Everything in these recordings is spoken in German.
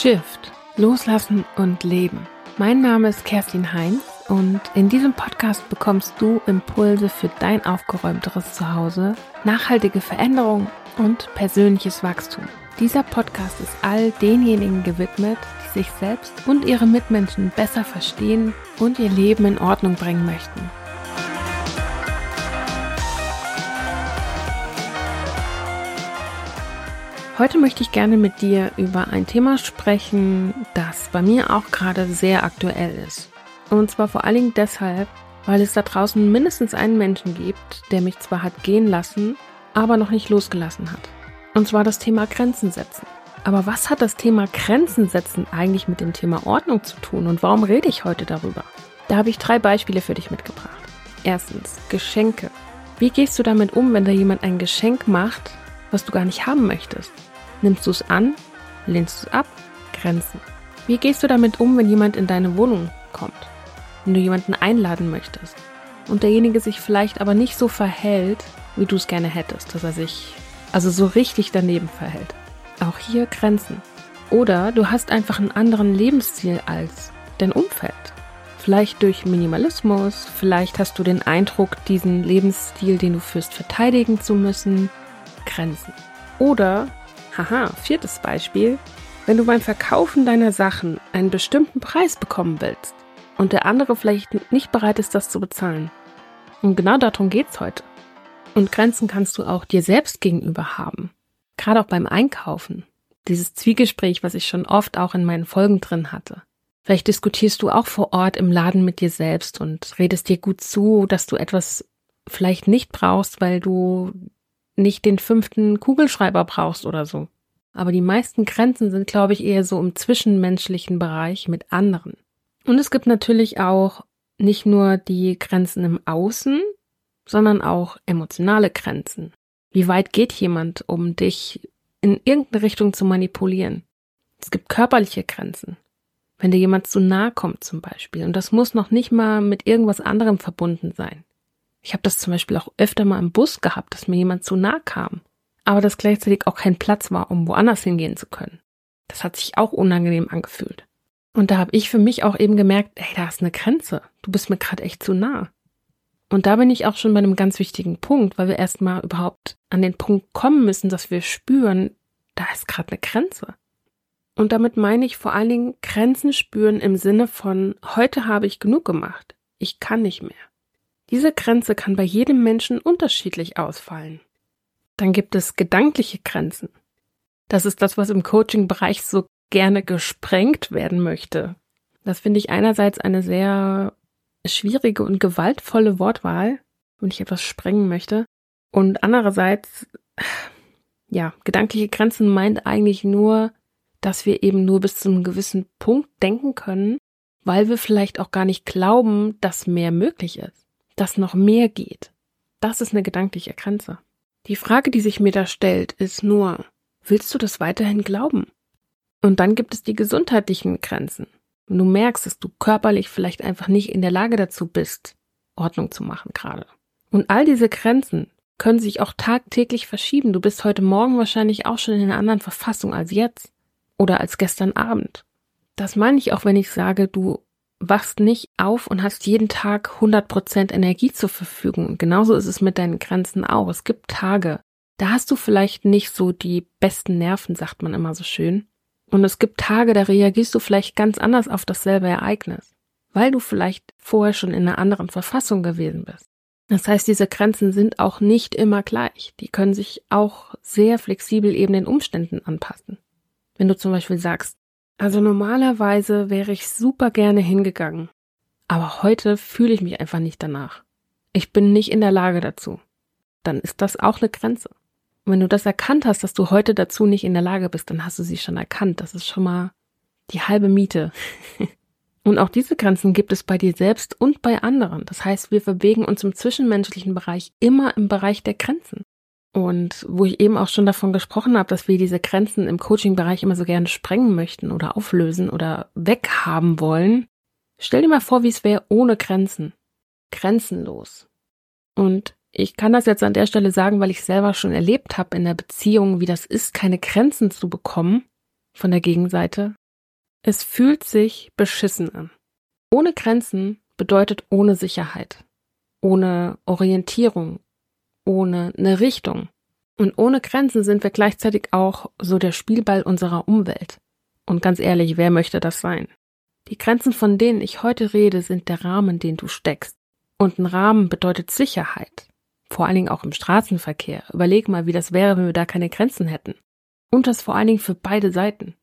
Shift, Loslassen und Leben. Mein Name ist Kerstin Heinz und in diesem Podcast bekommst du Impulse für dein aufgeräumteres Zuhause, nachhaltige Veränderung und persönliches Wachstum. Dieser Podcast ist all denjenigen gewidmet, die sich selbst und ihre Mitmenschen besser verstehen und ihr Leben in Ordnung bringen möchten. Heute möchte ich gerne mit dir über ein Thema sprechen, das bei mir auch gerade sehr aktuell ist. Und zwar vor allen Dingen deshalb, weil es da draußen mindestens einen Menschen gibt, der mich zwar hat gehen lassen, aber noch nicht losgelassen hat. Und zwar das Thema Grenzen setzen. Aber was hat das Thema Grenzen setzen eigentlich mit dem Thema Ordnung zu tun und warum rede ich heute darüber? Da habe ich drei Beispiele für dich mitgebracht. Erstens, Geschenke. Wie gehst du damit um, wenn da jemand ein Geschenk macht, was du gar nicht haben möchtest? Nimmst du es an? Lehnst du es ab? Grenzen. Wie gehst du damit um, wenn jemand in deine Wohnung kommt? Wenn du jemanden einladen möchtest und derjenige sich vielleicht aber nicht so verhält, wie du es gerne hättest, dass er sich also so richtig daneben verhält. Auch hier Grenzen. Oder du hast einfach einen anderen Lebensstil als dein Umfeld. Vielleicht durch Minimalismus, vielleicht hast du den Eindruck, diesen Lebensstil, den du führst, verteidigen zu müssen. Grenzen. Oder Haha, viertes Beispiel. Wenn du beim Verkaufen deiner Sachen einen bestimmten Preis bekommen willst und der andere vielleicht nicht bereit ist, das zu bezahlen. Und genau darum geht's heute. Und Grenzen kannst du auch dir selbst gegenüber haben. Gerade auch beim Einkaufen. Dieses Zwiegespräch, was ich schon oft auch in meinen Folgen drin hatte. Vielleicht diskutierst du auch vor Ort im Laden mit dir selbst und redest dir gut zu, dass du etwas vielleicht nicht brauchst, weil du nicht den fünften Kugelschreiber brauchst oder so. Aber die meisten Grenzen sind, glaube ich, eher so im zwischenmenschlichen Bereich mit anderen. Und es gibt natürlich auch nicht nur die Grenzen im Außen, sondern auch emotionale Grenzen. Wie weit geht jemand, um dich in irgendeine Richtung zu manipulieren? Es gibt körperliche Grenzen. Wenn dir jemand zu nahe kommt zum Beispiel. Und das muss noch nicht mal mit irgendwas anderem verbunden sein. Ich habe das zum Beispiel auch öfter mal im Bus gehabt, dass mir jemand zu nah kam, aber dass gleichzeitig auch kein Platz war, um woanders hingehen zu können. Das hat sich auch unangenehm angefühlt. Und da habe ich für mich auch eben gemerkt, ey, da ist eine Grenze. Du bist mir gerade echt zu nah. Und da bin ich auch schon bei einem ganz wichtigen Punkt, weil wir erstmal überhaupt an den Punkt kommen müssen, dass wir spüren, da ist gerade eine Grenze. Und damit meine ich vor allen Dingen Grenzen spüren im Sinne von, heute habe ich genug gemacht. Ich kann nicht mehr. Diese Grenze kann bei jedem Menschen unterschiedlich ausfallen. Dann gibt es gedankliche Grenzen. Das ist das, was im Coaching-Bereich so gerne gesprengt werden möchte. Das finde ich einerseits eine sehr schwierige und gewaltvolle Wortwahl, wenn ich etwas sprengen möchte. Und andererseits, ja, gedankliche Grenzen meint eigentlich nur, dass wir eben nur bis zu einem gewissen Punkt denken können, weil wir vielleicht auch gar nicht glauben, dass mehr möglich ist dass noch mehr geht. Das ist eine gedankliche Grenze. Die Frage, die sich mir da stellt, ist nur, willst du das weiterhin glauben? Und dann gibt es die gesundheitlichen Grenzen. Wenn du merkst, dass du körperlich vielleicht einfach nicht in der Lage dazu bist, Ordnung zu machen gerade. Und all diese Grenzen können sich auch tagtäglich verschieben. Du bist heute Morgen wahrscheinlich auch schon in einer anderen Verfassung als jetzt oder als gestern Abend. Das meine ich auch, wenn ich sage, du wachst nicht auf und hast jeden Tag 100% Energie zur Verfügung. Und genauso ist es mit deinen Grenzen auch. Es gibt Tage, da hast du vielleicht nicht so die besten Nerven, sagt man immer so schön. Und es gibt Tage, da reagierst du vielleicht ganz anders auf dasselbe Ereignis, weil du vielleicht vorher schon in einer anderen Verfassung gewesen bist. Das heißt, diese Grenzen sind auch nicht immer gleich. Die können sich auch sehr flexibel eben den Umständen anpassen. Wenn du zum Beispiel sagst, also normalerweise wäre ich super gerne hingegangen. Aber heute fühle ich mich einfach nicht danach. Ich bin nicht in der Lage dazu. Dann ist das auch eine Grenze. Und wenn du das erkannt hast, dass du heute dazu nicht in der Lage bist, dann hast du sie schon erkannt. Das ist schon mal die halbe Miete. und auch diese Grenzen gibt es bei dir selbst und bei anderen. Das heißt, wir bewegen uns im zwischenmenschlichen Bereich immer im Bereich der Grenzen. Und wo ich eben auch schon davon gesprochen habe, dass wir diese Grenzen im Coaching-Bereich immer so gerne sprengen möchten oder auflösen oder weghaben wollen. Stell dir mal vor, wie es wäre ohne Grenzen. Grenzenlos. Und ich kann das jetzt an der Stelle sagen, weil ich selber schon erlebt habe in der Beziehung, wie das ist, keine Grenzen zu bekommen von der Gegenseite. Es fühlt sich beschissen an. Ohne Grenzen bedeutet ohne Sicherheit, ohne Orientierung, ohne eine Richtung. Und ohne Grenzen sind wir gleichzeitig auch so der Spielball unserer Umwelt. Und ganz ehrlich, wer möchte das sein? Die Grenzen, von denen ich heute rede, sind der Rahmen, den du steckst. Und ein Rahmen bedeutet Sicherheit. Vor allen Dingen auch im Straßenverkehr. Überleg mal, wie das wäre, wenn wir da keine Grenzen hätten. Und das vor allen Dingen für beide Seiten.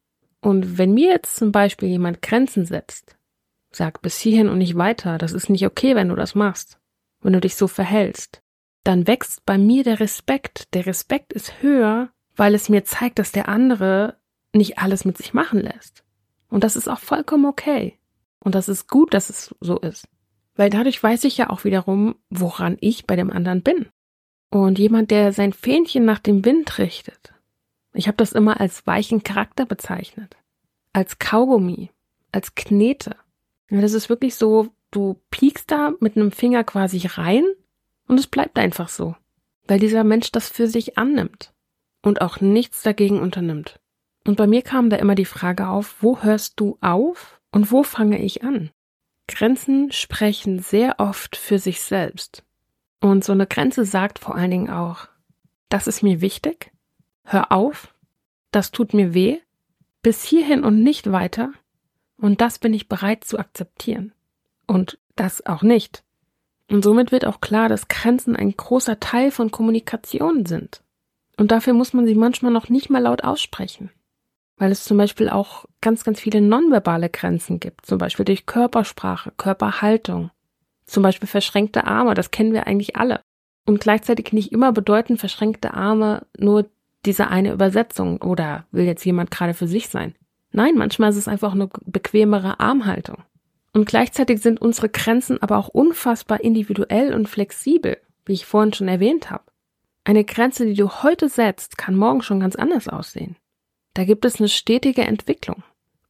Und wenn mir jetzt zum Beispiel jemand Grenzen setzt, sagt bis hierhin und nicht weiter, das ist nicht okay, wenn du das machst, wenn du dich so verhältst, dann wächst bei mir der Respekt. Der Respekt ist höher, weil es mir zeigt, dass der andere nicht alles mit sich machen lässt. Und das ist auch vollkommen okay. Und das ist gut, dass es so ist. Weil dadurch weiß ich ja auch wiederum, woran ich bei dem anderen bin. Und jemand, der sein Fähnchen nach dem Wind richtet. Ich habe das immer als weichen Charakter bezeichnet. Als Kaugummi, als Knete. Das ist wirklich so, du piekst da mit einem Finger quasi rein und es bleibt einfach so, weil dieser Mensch das für sich annimmt und auch nichts dagegen unternimmt. Und bei mir kam da immer die Frage auf, wo hörst du auf und wo fange ich an? Grenzen sprechen sehr oft für sich selbst. Und so eine Grenze sagt vor allen Dingen auch, das ist mir wichtig, hör auf, das tut mir weh, bis hierhin und nicht weiter, und das bin ich bereit zu akzeptieren. Und das auch nicht. Und somit wird auch klar, dass Grenzen ein großer Teil von Kommunikation sind. Und dafür muss man sie manchmal noch nicht mal laut aussprechen. Weil es zum Beispiel auch ganz, ganz viele nonverbale Grenzen gibt. Zum Beispiel durch Körpersprache, Körperhaltung. Zum Beispiel verschränkte Arme, das kennen wir eigentlich alle. Und gleichzeitig nicht immer bedeuten verschränkte Arme nur diese eine Übersetzung oder will jetzt jemand gerade für sich sein. Nein, manchmal ist es einfach eine bequemere Armhaltung. Und gleichzeitig sind unsere Grenzen aber auch unfassbar individuell und flexibel, wie ich vorhin schon erwähnt habe. Eine Grenze, die du heute setzt, kann morgen schon ganz anders aussehen. Da gibt es eine stetige Entwicklung.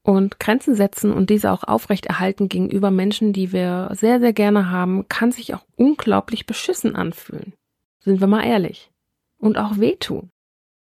Und Grenzen setzen und diese auch aufrechterhalten gegenüber Menschen, die wir sehr, sehr gerne haben, kann sich auch unglaublich beschissen anfühlen. Sind wir mal ehrlich. Und auch wehtun.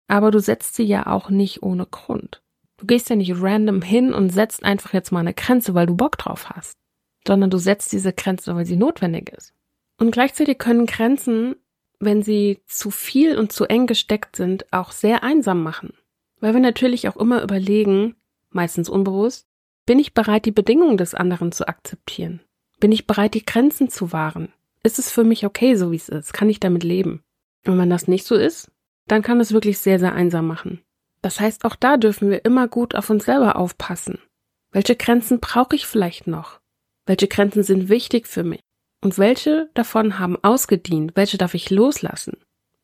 Aber du setzt sie ja auch nicht ohne Grund. Du gehst ja nicht random hin und setzt einfach jetzt mal eine Grenze, weil du Bock drauf hast, sondern du setzt diese Grenze, weil sie notwendig ist. Und gleichzeitig können Grenzen, wenn sie zu viel und zu eng gesteckt sind, auch sehr einsam machen. Weil wir natürlich auch immer überlegen, meistens unbewusst, bin ich bereit, die Bedingungen des anderen zu akzeptieren? Bin ich bereit, die Grenzen zu wahren? Ist es für mich okay, so wie es ist? Kann ich damit leben? Und wenn das nicht so ist, dann kann es wirklich sehr, sehr einsam machen. Das heißt, auch da dürfen wir immer gut auf uns selber aufpassen. Welche Grenzen brauche ich vielleicht noch? Welche Grenzen sind wichtig für mich? Und welche davon haben ausgedient? Welche darf ich loslassen?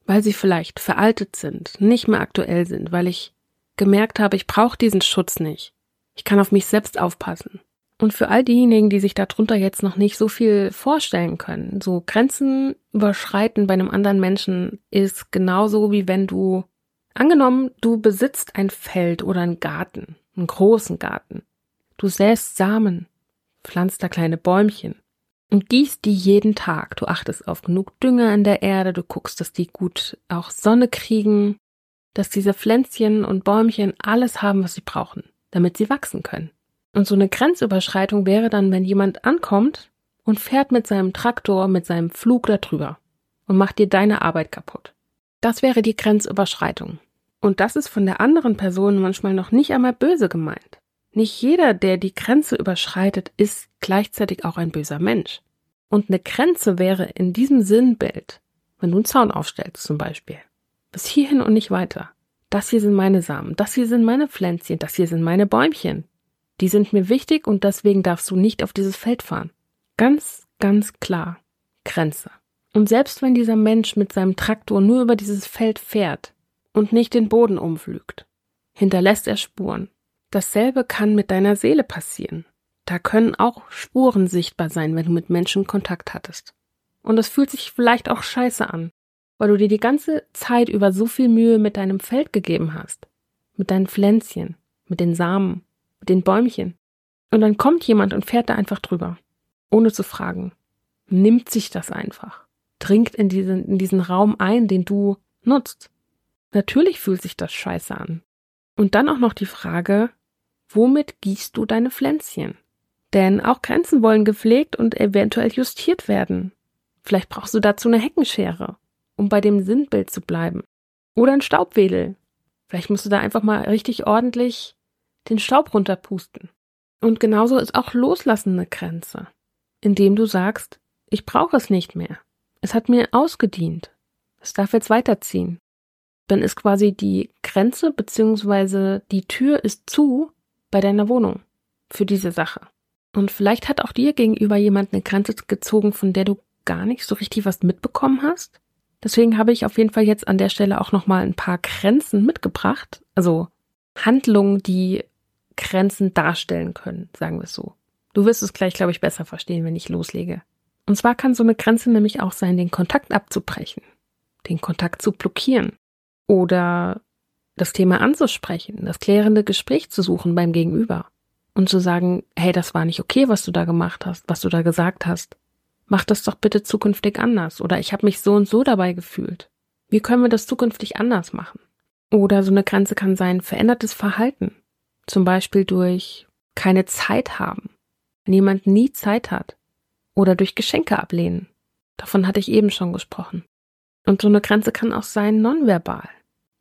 Weil sie vielleicht veraltet sind, nicht mehr aktuell sind, weil ich gemerkt habe, ich brauche diesen Schutz nicht. Ich kann auf mich selbst aufpassen. Und für all diejenigen, die sich darunter jetzt noch nicht so viel vorstellen können, so Grenzen überschreiten bei einem anderen Menschen ist genauso wie wenn du Angenommen, du besitzt ein Feld oder einen Garten, einen großen Garten. Du säst Samen, pflanzt da kleine Bäumchen und gießt die jeden Tag. Du achtest auf genug Dünger in der Erde, du guckst, dass die gut auch Sonne kriegen, dass diese Pflänzchen und Bäumchen alles haben, was sie brauchen, damit sie wachsen können. Und so eine Grenzüberschreitung wäre dann, wenn jemand ankommt und fährt mit seinem Traktor, mit seinem Flug da drüber und macht dir deine Arbeit kaputt. Das wäre die Grenzüberschreitung. Und das ist von der anderen Person manchmal noch nicht einmal böse gemeint. Nicht jeder, der die Grenze überschreitet, ist gleichzeitig auch ein böser Mensch. Und eine Grenze wäre in diesem Sinnbild, wenn du einen Zaun aufstellst zum Beispiel, bis hierhin und nicht weiter. Das hier sind meine Samen, das hier sind meine Pflänzchen, das hier sind meine Bäumchen. Die sind mir wichtig und deswegen darfst du nicht auf dieses Feld fahren. Ganz, ganz klar. Grenze. Und selbst wenn dieser Mensch mit seinem Traktor nur über dieses Feld fährt und nicht den Boden umflügt, hinterlässt er Spuren. Dasselbe kann mit deiner Seele passieren. Da können auch Spuren sichtbar sein, wenn du mit Menschen Kontakt hattest. Und es fühlt sich vielleicht auch scheiße an, weil du dir die ganze Zeit über so viel Mühe mit deinem Feld gegeben hast. Mit deinen Pflänzchen, mit den Samen, mit den Bäumchen. Und dann kommt jemand und fährt da einfach drüber, ohne zu fragen. Nimmt sich das einfach dringt in diesen, in diesen Raum ein, den du nutzt. Natürlich fühlt sich das scheiße an. Und dann auch noch die Frage, womit gießt du deine Pflänzchen? Denn auch Grenzen wollen gepflegt und eventuell justiert werden. Vielleicht brauchst du dazu eine Heckenschere, um bei dem Sinnbild zu bleiben. Oder ein Staubwedel. Vielleicht musst du da einfach mal richtig ordentlich den Staub runterpusten. Und genauso ist auch Loslassen eine Grenze, indem du sagst, ich brauche es nicht mehr. Es hat mir ausgedient. Es darf jetzt weiterziehen. Dann ist quasi die Grenze beziehungsweise die Tür ist zu bei deiner Wohnung für diese Sache. Und vielleicht hat auch dir gegenüber jemand eine Grenze gezogen, von der du gar nicht so richtig was mitbekommen hast. Deswegen habe ich auf jeden Fall jetzt an der Stelle auch nochmal ein paar Grenzen mitgebracht. Also Handlungen, die Grenzen darstellen können, sagen wir es so. Du wirst es gleich, glaube ich, besser verstehen, wenn ich loslege. Und zwar kann so eine Grenze nämlich auch sein, den Kontakt abzubrechen, den Kontakt zu blockieren oder das Thema anzusprechen, das klärende Gespräch zu suchen beim Gegenüber und zu sagen, hey, das war nicht okay, was du da gemacht hast, was du da gesagt hast. Mach das doch bitte zukünftig anders oder ich habe mich so und so dabei gefühlt. Wie können wir das zukünftig anders machen? Oder so eine Grenze kann sein verändertes Verhalten, zum Beispiel durch keine Zeit haben, wenn jemand nie Zeit hat oder durch Geschenke ablehnen. Davon hatte ich eben schon gesprochen. Und so eine Grenze kann auch sein nonverbal.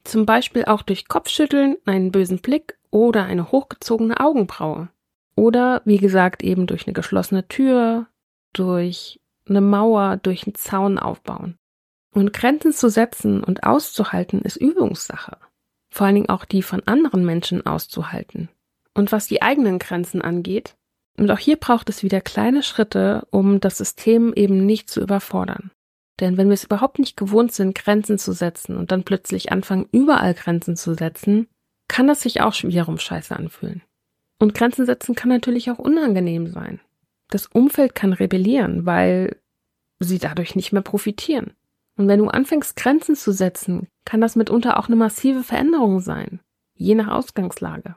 Zum Beispiel auch durch Kopfschütteln, einen bösen Blick oder eine hochgezogene Augenbraue. Oder, wie gesagt, eben durch eine geschlossene Tür, durch eine Mauer, durch einen Zaun aufbauen. Und Grenzen zu setzen und auszuhalten ist Übungssache. Vor allen Dingen auch die von anderen Menschen auszuhalten. Und was die eigenen Grenzen angeht, und auch hier braucht es wieder kleine Schritte, um das System eben nicht zu überfordern. Denn wenn wir es überhaupt nicht gewohnt sind, Grenzen zu setzen und dann plötzlich anfangen, überall Grenzen zu setzen, kann das sich auch wiederum scheiße anfühlen. Und Grenzen setzen kann natürlich auch unangenehm sein. Das Umfeld kann rebellieren, weil sie dadurch nicht mehr profitieren. Und wenn du anfängst, Grenzen zu setzen, kann das mitunter auch eine massive Veränderung sein, je nach Ausgangslage.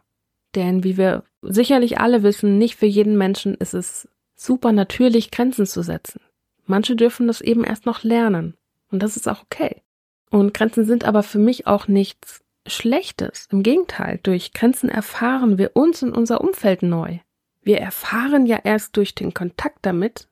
Denn wie wir sicherlich alle wissen, nicht für jeden Menschen ist es super natürlich, Grenzen zu setzen. Manche dürfen das eben erst noch lernen. Und das ist auch okay. Und Grenzen sind aber für mich auch nichts Schlechtes. Im Gegenteil, durch Grenzen erfahren wir uns und unser Umfeld neu. Wir erfahren ja erst durch den Kontakt damit,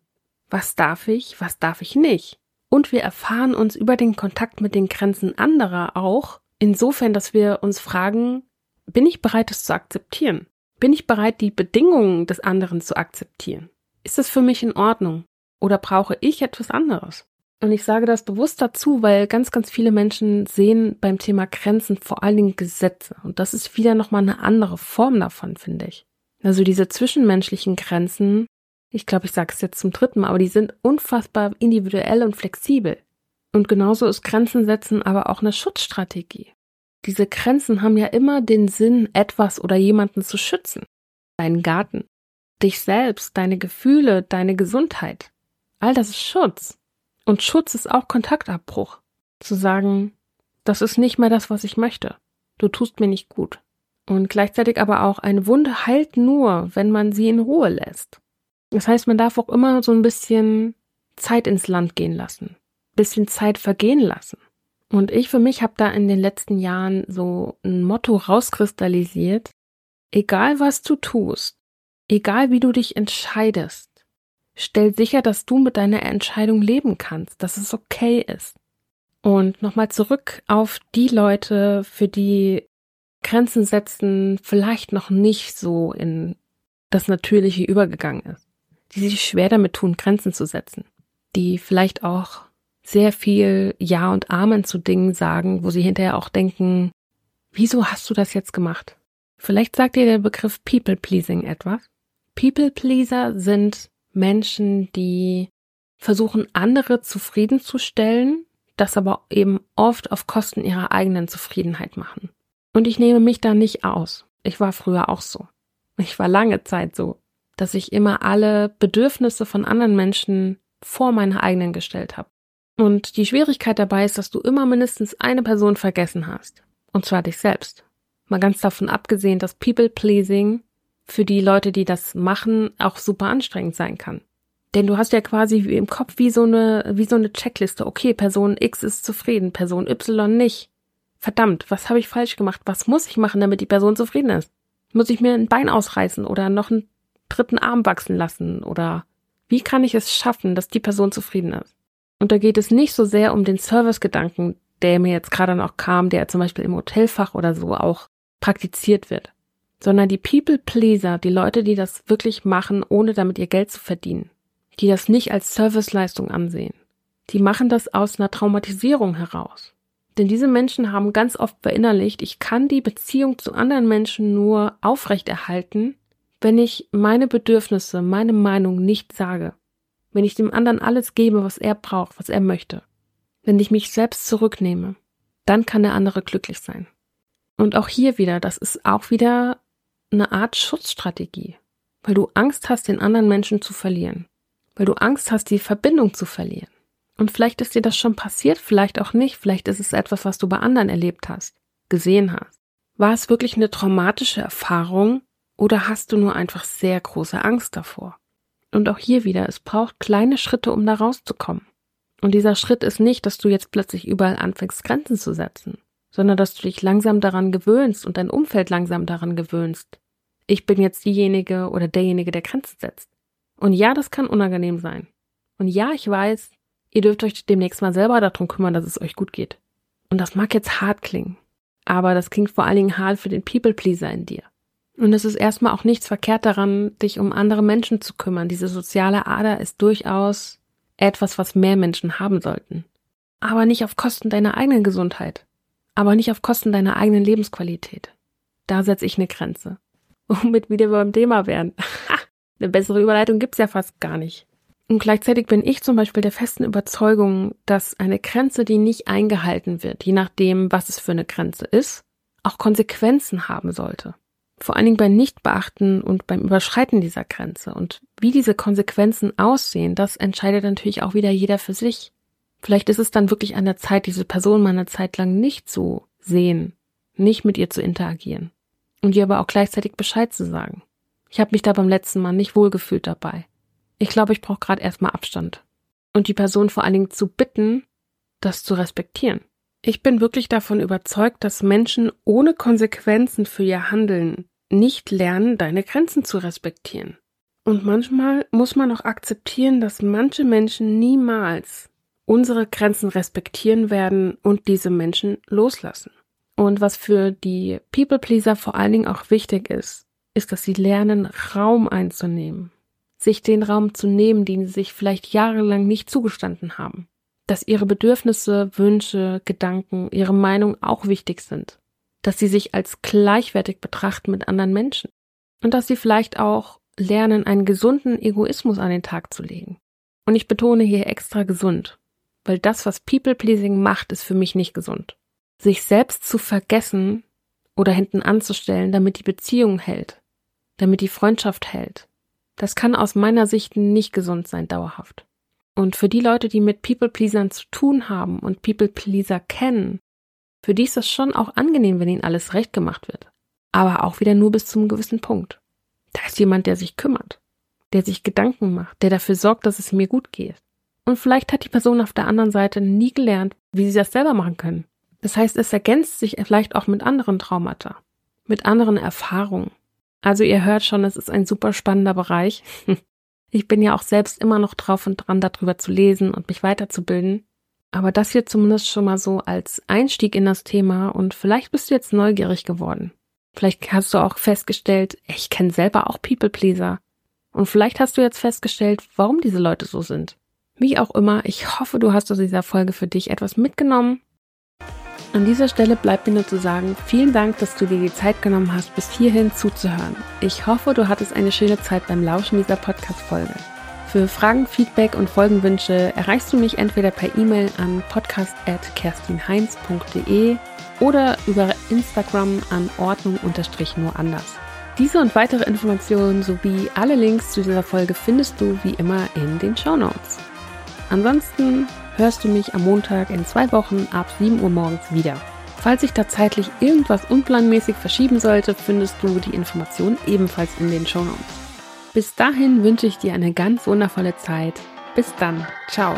was darf ich, was darf ich nicht. Und wir erfahren uns über den Kontakt mit den Grenzen anderer auch, insofern, dass wir uns fragen, bin ich bereit, es zu akzeptieren? Bin ich bereit, die Bedingungen des anderen zu akzeptieren? Ist es für mich in Ordnung? Oder brauche ich etwas anderes? Und ich sage das bewusst dazu, weil ganz, ganz viele Menschen sehen beim Thema Grenzen vor allen Dingen Gesetze. Und das ist wieder nochmal eine andere Form davon, finde ich. Also diese zwischenmenschlichen Grenzen, ich glaube, ich sage es jetzt zum dritten Mal, aber die sind unfassbar individuell und flexibel. Und genauso ist Grenzen setzen aber auch eine Schutzstrategie. Diese Grenzen haben ja immer den Sinn, etwas oder jemanden zu schützen. Deinen Garten, dich selbst, deine Gefühle, deine Gesundheit. All das ist Schutz. Und Schutz ist auch Kontaktabbruch. Zu sagen, das ist nicht mehr das, was ich möchte. Du tust mir nicht gut. Und gleichzeitig aber auch eine Wunde heilt nur, wenn man sie in Ruhe lässt. Das heißt, man darf auch immer so ein bisschen Zeit ins Land gehen lassen. Bisschen Zeit vergehen lassen. Und ich für mich habe da in den letzten Jahren so ein Motto rauskristallisiert. Egal was du tust, egal wie du dich entscheidest, Stell sicher, dass du mit deiner Entscheidung leben kannst, dass es okay ist. Und nochmal zurück auf die Leute, für die Grenzen setzen vielleicht noch nicht so in das Natürliche übergegangen ist, die sich schwer damit tun, Grenzen zu setzen, die vielleicht auch sehr viel Ja und Amen zu Dingen sagen, wo sie hinterher auch denken, wieso hast du das jetzt gemacht? Vielleicht sagt dir der Begriff People Pleasing etwas. People Pleaser sind Menschen, die versuchen, andere zufriedenzustellen, das aber eben oft auf Kosten ihrer eigenen Zufriedenheit machen. Und ich nehme mich da nicht aus. Ich war früher auch so. Ich war lange Zeit so, dass ich immer alle Bedürfnisse von anderen Menschen vor meine eigenen gestellt habe. Und die Schwierigkeit dabei ist, dass du immer mindestens eine Person vergessen hast. Und zwar dich selbst. Mal ganz davon abgesehen, dass People-Pleasing für die Leute, die das machen, auch super anstrengend sein kann. Denn du hast ja quasi im Kopf wie so eine, wie so eine Checkliste. Okay, Person X ist zufrieden, Person Y nicht. Verdammt, was habe ich falsch gemacht? Was muss ich machen, damit die Person zufrieden ist? Muss ich mir ein Bein ausreißen oder noch einen dritten Arm wachsen lassen? Oder wie kann ich es schaffen, dass die Person zufrieden ist? Und da geht es nicht so sehr um den Servicegedanken, der mir jetzt gerade noch kam, der zum Beispiel im Hotelfach oder so auch praktiziert wird, sondern die People Pleaser, die Leute, die das wirklich machen, ohne damit ihr Geld zu verdienen, die das nicht als Serviceleistung ansehen, die machen das aus einer Traumatisierung heraus. Denn diese Menschen haben ganz oft verinnerlicht, ich kann die Beziehung zu anderen Menschen nur aufrechterhalten, wenn ich meine Bedürfnisse, meine Meinung nicht sage. Wenn ich dem anderen alles gebe, was er braucht, was er möchte. Wenn ich mich selbst zurücknehme, dann kann der andere glücklich sein. Und auch hier wieder, das ist auch wieder eine Art Schutzstrategie, weil du Angst hast, den anderen Menschen zu verlieren, weil du Angst hast, die Verbindung zu verlieren. Und vielleicht ist dir das schon passiert, vielleicht auch nicht, vielleicht ist es etwas, was du bei anderen erlebt hast, gesehen hast. War es wirklich eine traumatische Erfahrung oder hast du nur einfach sehr große Angst davor? Und auch hier wieder, es braucht kleine Schritte, um da rauszukommen. Und dieser Schritt ist nicht, dass du jetzt plötzlich überall anfängst, Grenzen zu setzen, sondern dass du dich langsam daran gewöhnst und dein Umfeld langsam daran gewöhnst. Ich bin jetzt diejenige oder derjenige, der Grenzen setzt. Und ja, das kann unangenehm sein. Und ja, ich weiß, ihr dürft euch demnächst mal selber darum kümmern, dass es euch gut geht. Und das mag jetzt hart klingen, aber das klingt vor allen Dingen hart für den People-Pleaser in dir. Und es ist erstmal auch nichts verkehrt daran, dich um andere Menschen zu kümmern. Diese soziale Ader ist durchaus etwas, was mehr Menschen haben sollten. Aber nicht auf Kosten deiner eigenen Gesundheit. Aber nicht auf Kosten deiner eigenen Lebensqualität. Da setze ich eine Grenze. Womit wieder beim Thema werden. eine bessere Überleitung gibt's ja fast gar nicht. Und gleichzeitig bin ich zum Beispiel der festen Überzeugung, dass eine Grenze, die nicht eingehalten wird, je nachdem, was es für eine Grenze ist, auch Konsequenzen haben sollte. Vor allen Dingen beim Nichtbeachten und beim Überschreiten dieser Grenze. Und wie diese Konsequenzen aussehen, das entscheidet natürlich auch wieder jeder für sich. Vielleicht ist es dann wirklich an der Zeit, diese Person mal eine Zeit lang nicht zu sehen, nicht mit ihr zu interagieren. Und ihr aber auch gleichzeitig Bescheid zu sagen. Ich habe mich da beim letzten Mal nicht wohlgefühlt dabei. Ich glaube, ich brauche gerade erstmal Abstand. Und die Person vor allen Dingen zu bitten, das zu respektieren. Ich bin wirklich davon überzeugt, dass Menschen ohne Konsequenzen für ihr Handeln nicht lernen, deine Grenzen zu respektieren. Und manchmal muss man auch akzeptieren, dass manche Menschen niemals unsere Grenzen respektieren werden und diese Menschen loslassen. Und was für die People Pleaser vor allen Dingen auch wichtig ist, ist, dass sie lernen, Raum einzunehmen. Sich den Raum zu nehmen, den sie sich vielleicht jahrelang nicht zugestanden haben. Dass ihre Bedürfnisse, Wünsche, Gedanken, ihre Meinung auch wichtig sind dass sie sich als gleichwertig betrachten mit anderen Menschen und dass sie vielleicht auch lernen, einen gesunden Egoismus an den Tag zu legen. Und ich betone hier extra gesund, weil das, was People-Pleasing macht, ist für mich nicht gesund. Sich selbst zu vergessen oder hinten anzustellen, damit die Beziehung hält, damit die Freundschaft hält, das kann aus meiner Sicht nicht gesund sein, dauerhaft. Und für die Leute, die mit People-Pleasern zu tun haben und People-Pleaser kennen, für die ist das schon auch angenehm, wenn ihnen alles recht gemacht wird. Aber auch wieder nur bis zum gewissen Punkt. Da ist jemand, der sich kümmert, der sich Gedanken macht, der dafür sorgt, dass es mir gut geht. Und vielleicht hat die Person auf der anderen Seite nie gelernt, wie sie das selber machen können. Das heißt, es ergänzt sich vielleicht auch mit anderen Traumata, mit anderen Erfahrungen. Also ihr hört schon, es ist ein super spannender Bereich. Ich bin ja auch selbst immer noch drauf und dran, darüber zu lesen und mich weiterzubilden. Aber das hier zumindest schon mal so als Einstieg in das Thema und vielleicht bist du jetzt neugierig geworden. Vielleicht hast du auch festgestellt, ich kenne selber auch People Pleaser. Und vielleicht hast du jetzt festgestellt, warum diese Leute so sind. Wie auch immer, ich hoffe, du hast aus dieser Folge für dich etwas mitgenommen. An dieser Stelle bleibt mir nur zu sagen, vielen Dank, dass du dir die Zeit genommen hast, bis hierhin zuzuhören. Ich hoffe, du hattest eine schöne Zeit beim Lauschen dieser Podcast-Folge. Für Fragen, Feedback und Folgenwünsche erreichst du mich entweder per E-Mail an podcast.kerstinheinz.de oder über Instagram an Ordnung-nur anders. Diese und weitere Informationen sowie alle Links zu dieser Folge findest du wie immer in den Show Notes. Ansonsten hörst du mich am Montag in zwei Wochen ab 7 Uhr morgens wieder. Falls sich da zeitlich irgendwas unplanmäßig verschieben sollte, findest du die Informationen ebenfalls in den Show Notes. Bis dahin wünsche ich dir eine ganz wundervolle Zeit. Bis dann. Ciao.